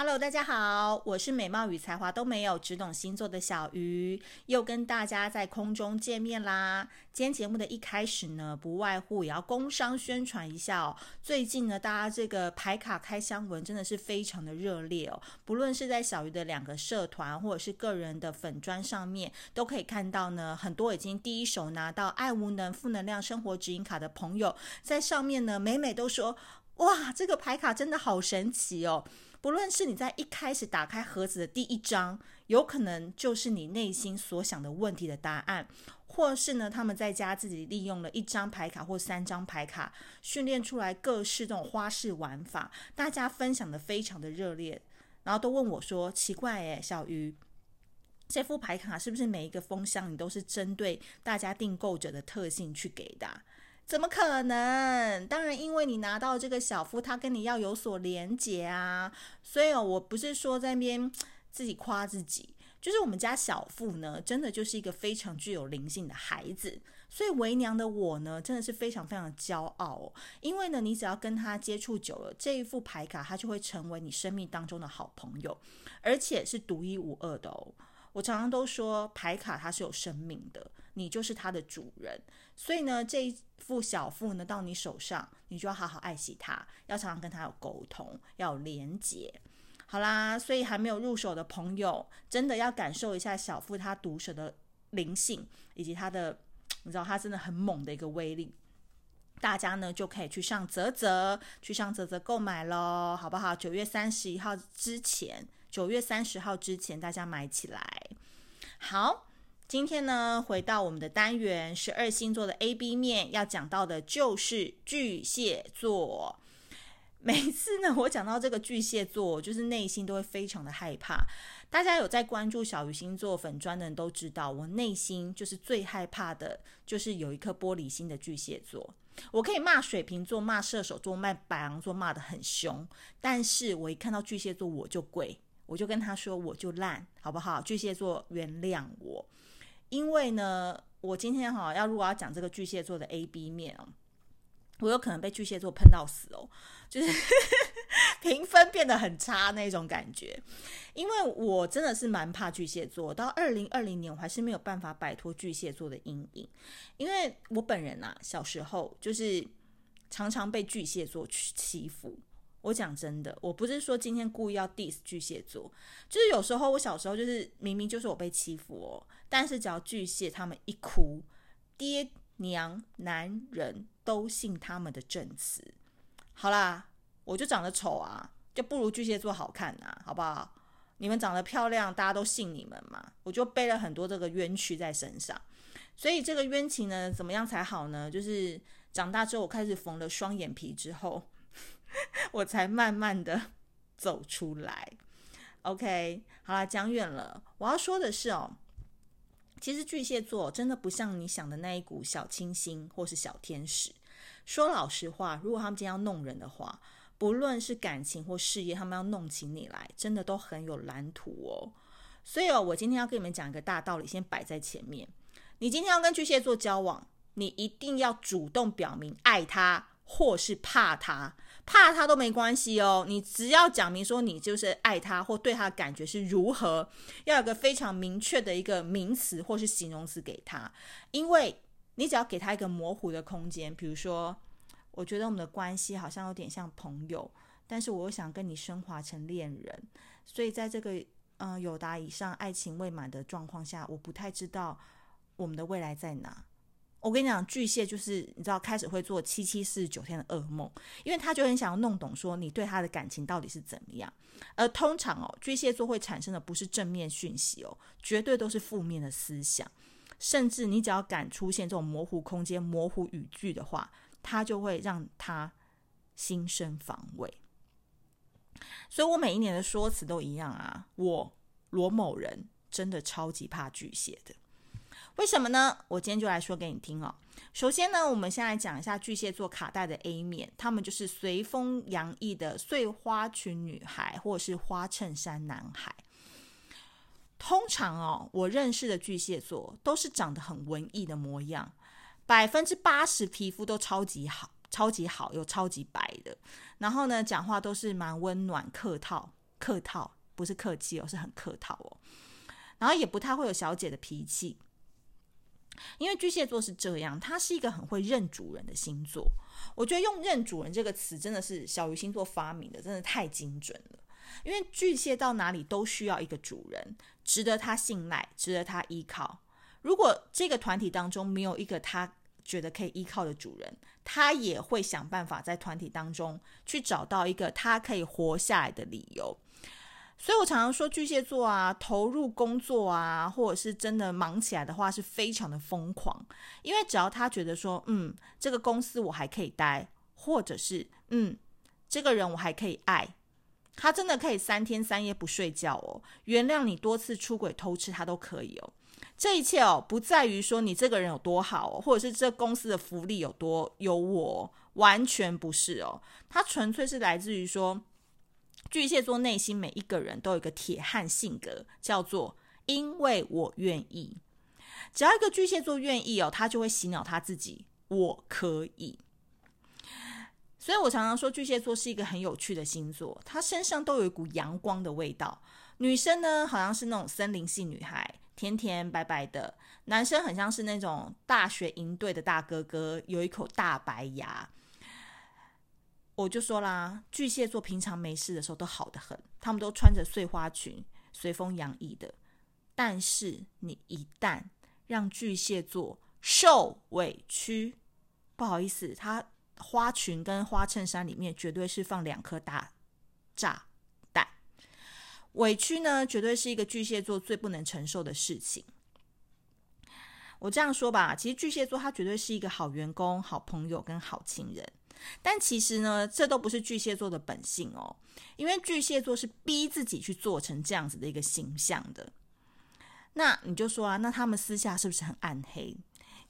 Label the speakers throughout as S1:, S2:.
S1: Hello，大家好，我是美貌与才华都没有，只懂星座的小鱼，又跟大家在空中见面啦。今天节目的一开始呢，不外乎也要工商宣传一下哦。最近呢，大家这个牌卡开箱文真的是非常的热烈哦。不论是在小鱼的两个社团，或者是个人的粉专上面，都可以看到呢，很多已经第一手拿到爱无能负能量生活指引卡的朋友，在上面呢，每每都说，哇，这个牌卡真的好神奇哦。不论是你在一开始打开盒子的第一张，有可能就是你内心所想的问题的答案，或是呢，他们在家自己利用了一张牌卡或三张牌卡，训练出来各式这种花式玩法，大家分享的非常的热烈，然后都问我说：“奇怪诶，小鱼，这副牌卡是不是每一个封箱你都是针对大家订购者的特性去给的？”怎么可能？当然，因为你拿到这个小夫，他跟你要有所连结啊。所以哦，我不是说在那边自己夸自己，就是我们家小夫呢，真的就是一个非常具有灵性的孩子。所以为娘的我呢，真的是非常非常的骄傲哦。因为呢，你只要跟他接触久了，这一副牌卡，他就会成为你生命当中的好朋友，而且是独一无二的哦。我常常都说，牌卡它是有生命的，你就是它的主人。所以呢，这一副小腹呢，到你手上，你就要好好爱惜它，要常常跟它有沟通，要有连结。好啦，所以还没有入手的朋友，真的要感受一下小腹它毒蛇的灵性，以及它的，你知道它真的很猛的一个威力。大家呢就可以去上啧啧，去上啧啧购买喽，好不好？九月三十一号之前，九月三十号之前，大家买起来。好。今天呢，回到我们的单元，十二星座的 A B 面，要讲到的就是巨蟹座。每次呢，我讲到这个巨蟹座，就是内心都会非常的害怕。大家有在关注小鱼星座粉砖的人都知道，我内心就是最害怕的，就是有一颗玻璃心的巨蟹座。我可以骂水瓶座、骂射手座、骂白羊座，骂得很凶，但是我一看到巨蟹座，我就跪，我就跟他说，我就烂，好不好？巨蟹座原谅我。因为呢，我今天哈要如果要讲这个巨蟹座的 A B 面哦，我有可能被巨蟹座喷到死哦，就是 评分变得很差那种感觉。因为我真的是蛮怕巨蟹座，到二零二零年我还是没有办法摆脱巨蟹座的阴影。因为我本人啊，小时候就是常常被巨蟹座去欺负。我讲真的，我不是说今天故意要 diss 巨蟹座，就是有时候我小时候就是明明就是我被欺负哦，但是只要巨蟹他们一哭，爹娘男人都信他们的证词。好啦，我就长得丑啊，就不如巨蟹座好看啊，好不好？你们长得漂亮，大家都信你们嘛，我就背了很多这个冤屈在身上。所以这个冤情呢，怎么样才好呢？就是长大之后，我开始缝了双眼皮之后。我才慢慢的走出来，OK，好啦，讲远了。我要说的是哦，其实巨蟹座真的不像你想的那一股小清新或是小天使。说老实话，如果他们今天要弄人的话，不论是感情或事业，他们要弄起你来，真的都很有蓝图哦。所以哦，我今天要跟你们讲一个大道理，先摆在前面。你今天要跟巨蟹座交往，你一定要主动表明爱他或是怕他。怕他都没关系哦，你只要讲明说你就是爱他或对他的感觉是如何，要有个非常明确的一个名词或是形容词给他，因为你只要给他一个模糊的空间，比如说，我觉得我们的关系好像有点像朋友，但是我又想跟你升华成恋人，所以在这个嗯、呃、友达以上爱情未满的状况下，我不太知道我们的未来在哪。我跟你讲，巨蟹就是你知道，开始会做七七四十九天的噩梦，因为他就很想要弄懂说你对他的感情到底是怎么样。而通常哦，巨蟹座会产生的不是正面讯息哦，绝对都是负面的思想。甚至你只要敢出现这种模糊空间、模糊语句的话，他就会让他心生防卫。所以我每一年的说辞都一样啊，我罗某人真的超级怕巨蟹的。为什么呢？我今天就来说给你听哦。首先呢，我们先来讲一下巨蟹座卡带的 A 面，他们就是随风洋溢的碎花裙女孩，或者是花衬衫男孩。通常哦，我认识的巨蟹座都是长得很文艺的模样，百分之八十皮肤都超级好，超级好又超级白的。然后呢，讲话都是蛮温暖客套客套，不是客气哦，是很客套哦。然后也不太会有小姐的脾气，因为巨蟹座是这样，他是一个很会认主人的星座。我觉得用“认主人”这个词真的是小鱼星座发明的，真的太精准了。因为巨蟹到哪里都需要一个主人，值得他信赖，值得他依靠。如果这个团体当中没有一个他觉得可以依靠的主人，他也会想办法在团体当中去找到一个他可以活下来的理由。所以我常常说，巨蟹座啊，投入工作啊，或者是真的忙起来的话，是非常的疯狂。因为只要他觉得说，嗯，这个公司我还可以待，或者是嗯，这个人我还可以爱。他真的可以三天三夜不睡觉哦，原谅你多次出轨偷吃，他都可以哦。这一切哦，不在于说你这个人有多好哦，或者是这公司的福利有多优渥，完全不是哦。他纯粹是来自于说，巨蟹座内心每一个人都有一个铁汉性格，叫做因为我愿意。只要一个巨蟹座愿意哦，他就会洗脑他自己，我可以。所以我常常说，巨蟹座是一个很有趣的星座，他身上都有一股阳光的味道。女生呢，好像是那种森林系女孩，甜甜白白的；男生很像是那种大学营队的大哥哥，有一口大白牙。我就说啦，巨蟹座平常没事的时候都好得很，他们都穿着碎花裙，随风洋溢的。但是你一旦让巨蟹座受委屈，不好意思，他。花裙跟花衬衫里面绝对是放两颗大炸弹，委屈呢，绝对是一个巨蟹座最不能承受的事情。我这样说吧，其实巨蟹座他绝对是一个好员工、好朋友跟好情人，但其实呢，这都不是巨蟹座的本性哦，因为巨蟹座是逼自己去做成这样子的一个形象的。那你就说啊，那他们私下是不是很暗黑？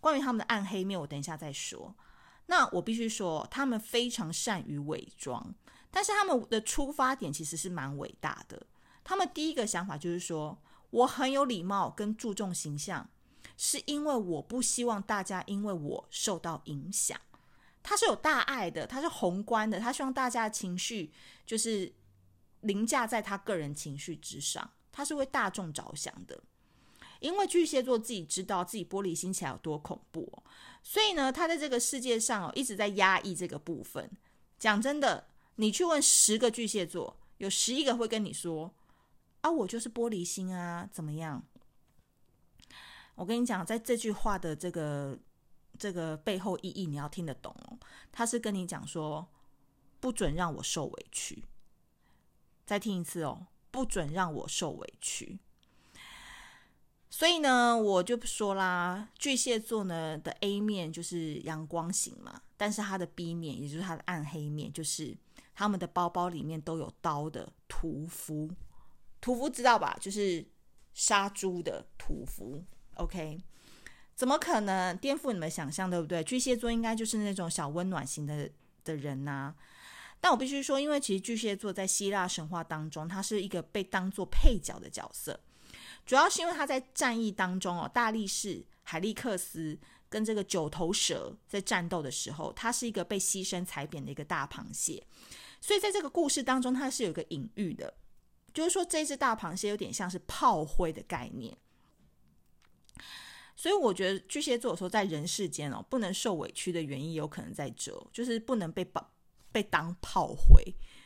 S1: 关于他们的暗黑面，我等一下再说。那我必须说，他们非常善于伪装，但是他们的出发点其实是蛮伟大的。他们第一个想法就是说，我很有礼貌跟注重形象，是因为我不希望大家因为我受到影响。他是有大爱的，他是宏观的，他希望大家的情绪就是凌驾在他个人情绪之上，他是为大众着想的。因为巨蟹座自己知道自己玻璃心起来有多恐怖，所以呢，他在这个世界上哦一直在压抑这个部分。讲真的，你去问十个巨蟹座，有十一个会跟你说：“啊，我就是玻璃心啊，怎么样？”我跟你讲，在这句话的这个这个背后意义，你要听得懂哦。他是跟你讲说，不准让我受委屈。再听一次哦，不准让我受委屈。所以呢，我就不说啦，巨蟹座呢的 A 面就是阳光型嘛，但是它的 B 面，也就是它的暗黑面，就是他们的包包里面都有刀的屠夫。屠夫知道吧？就是杀猪的屠夫。OK，怎么可能颠覆你们想象，对不对？巨蟹座应该就是那种小温暖型的的人呐、但我必须说，因为其实巨蟹座在希腊神话当中，他是一个被当做配角的角色。主要是因为他在战役当中哦，大力士海利克斯跟这个九头蛇在战斗的时候，他是一个被牺牲踩扁的一个大螃蟹，所以在这个故事当中，它是有一个隐喻的，就是说这只大螃蟹有点像是炮灰的概念。所以我觉得巨蟹座说在人世间哦，不能受委屈的原因有可能在这，就是不能被把被当炮灰。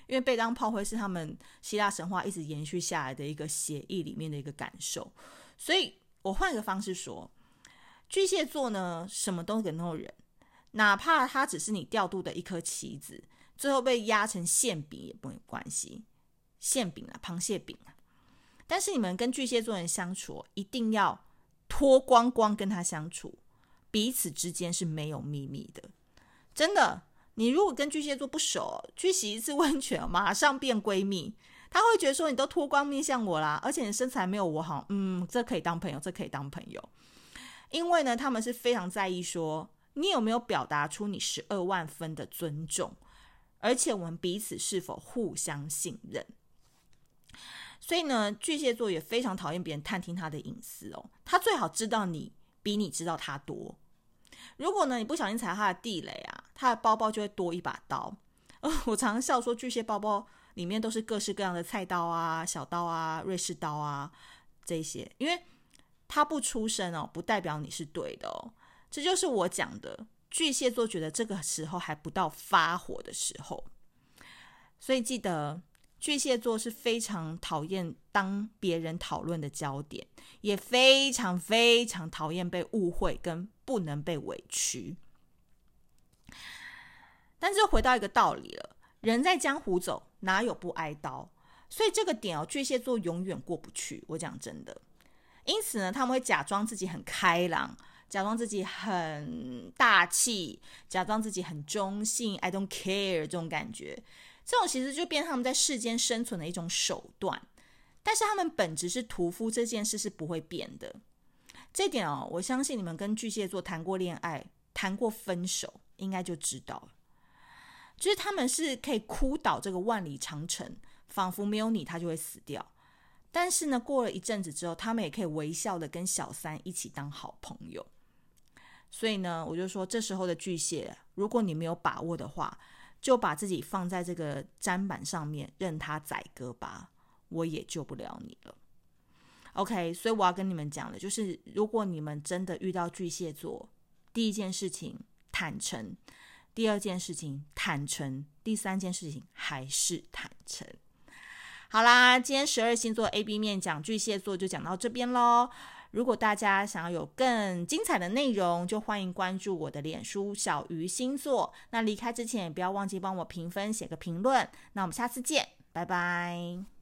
S1: 因为被当炮灰是他们希腊神话一直延续下来的一个协议里面的一个感受，所以我换个方式说，巨蟹座呢，什么都能够忍，哪怕他只是你调度的一颗棋子，最后被压成馅饼也没有关系，馅饼啊，螃蟹饼啊。但是你们跟巨蟹座人相处，一定要脱光光跟他相处，彼此之间是没有秘密的，真的。你如果跟巨蟹座不熟，去洗一次温泉，马上变闺蜜。他会觉得说你都脱光面向我啦，而且你身材没有我好，嗯，这可以当朋友，这可以当朋友。因为呢，他们是非常在意说你有没有表达出你十二万分的尊重，而且我们彼此是否互相信任。所以呢，巨蟹座也非常讨厌别人探听他的隐私哦，他最好知道你比你知道他多。如果呢，你不小心踩他的地雷啊，他的包包就会多一把刀。呃，我常常笑说，巨蟹包包里面都是各式各样的菜刀啊、小刀啊、瑞士刀啊这些，因为他不出声哦，不代表你是对的哦。这就是我讲的，巨蟹座觉得这个时候还不到发火的时候，所以记得。巨蟹座是非常讨厌当别人讨论的焦点，也非常非常讨厌被误会跟不能被委屈。但是回到一个道理了，人在江湖走，哪有不挨刀？所以这个点哦，巨蟹座永远过不去。我讲真的，因此呢，他们会假装自己很开朗，假装自己很大气，假装自己很中性，I don't care 这种感觉。这种其实就变他们在世间生存的一种手段，但是他们本质是屠夫，这件事是不会变的。这点哦，我相信你们跟巨蟹座谈过恋爱、谈过分手，应该就知道了。就是他们是可以哭倒这个万里长城，仿佛没有你他就会死掉。但是呢，过了一阵子之后，他们也可以微笑的跟小三一起当好朋友。所以呢，我就说，这时候的巨蟹，如果你没有把握的话，就把自己放在这个砧板上面，任他宰割吧，我也救不了你了。OK，所以我要跟你们讲的，就是如果你们真的遇到巨蟹座，第一件事情坦诚，第二件事情坦诚，第三件事情还是坦诚。好啦，今天十二星座 A B 面讲巨蟹座就讲到这边喽。如果大家想要有更精彩的内容，就欢迎关注我的脸书小鱼星座。那离开之前也不要忘记帮我评分，写个评论。那我们下次见，拜拜。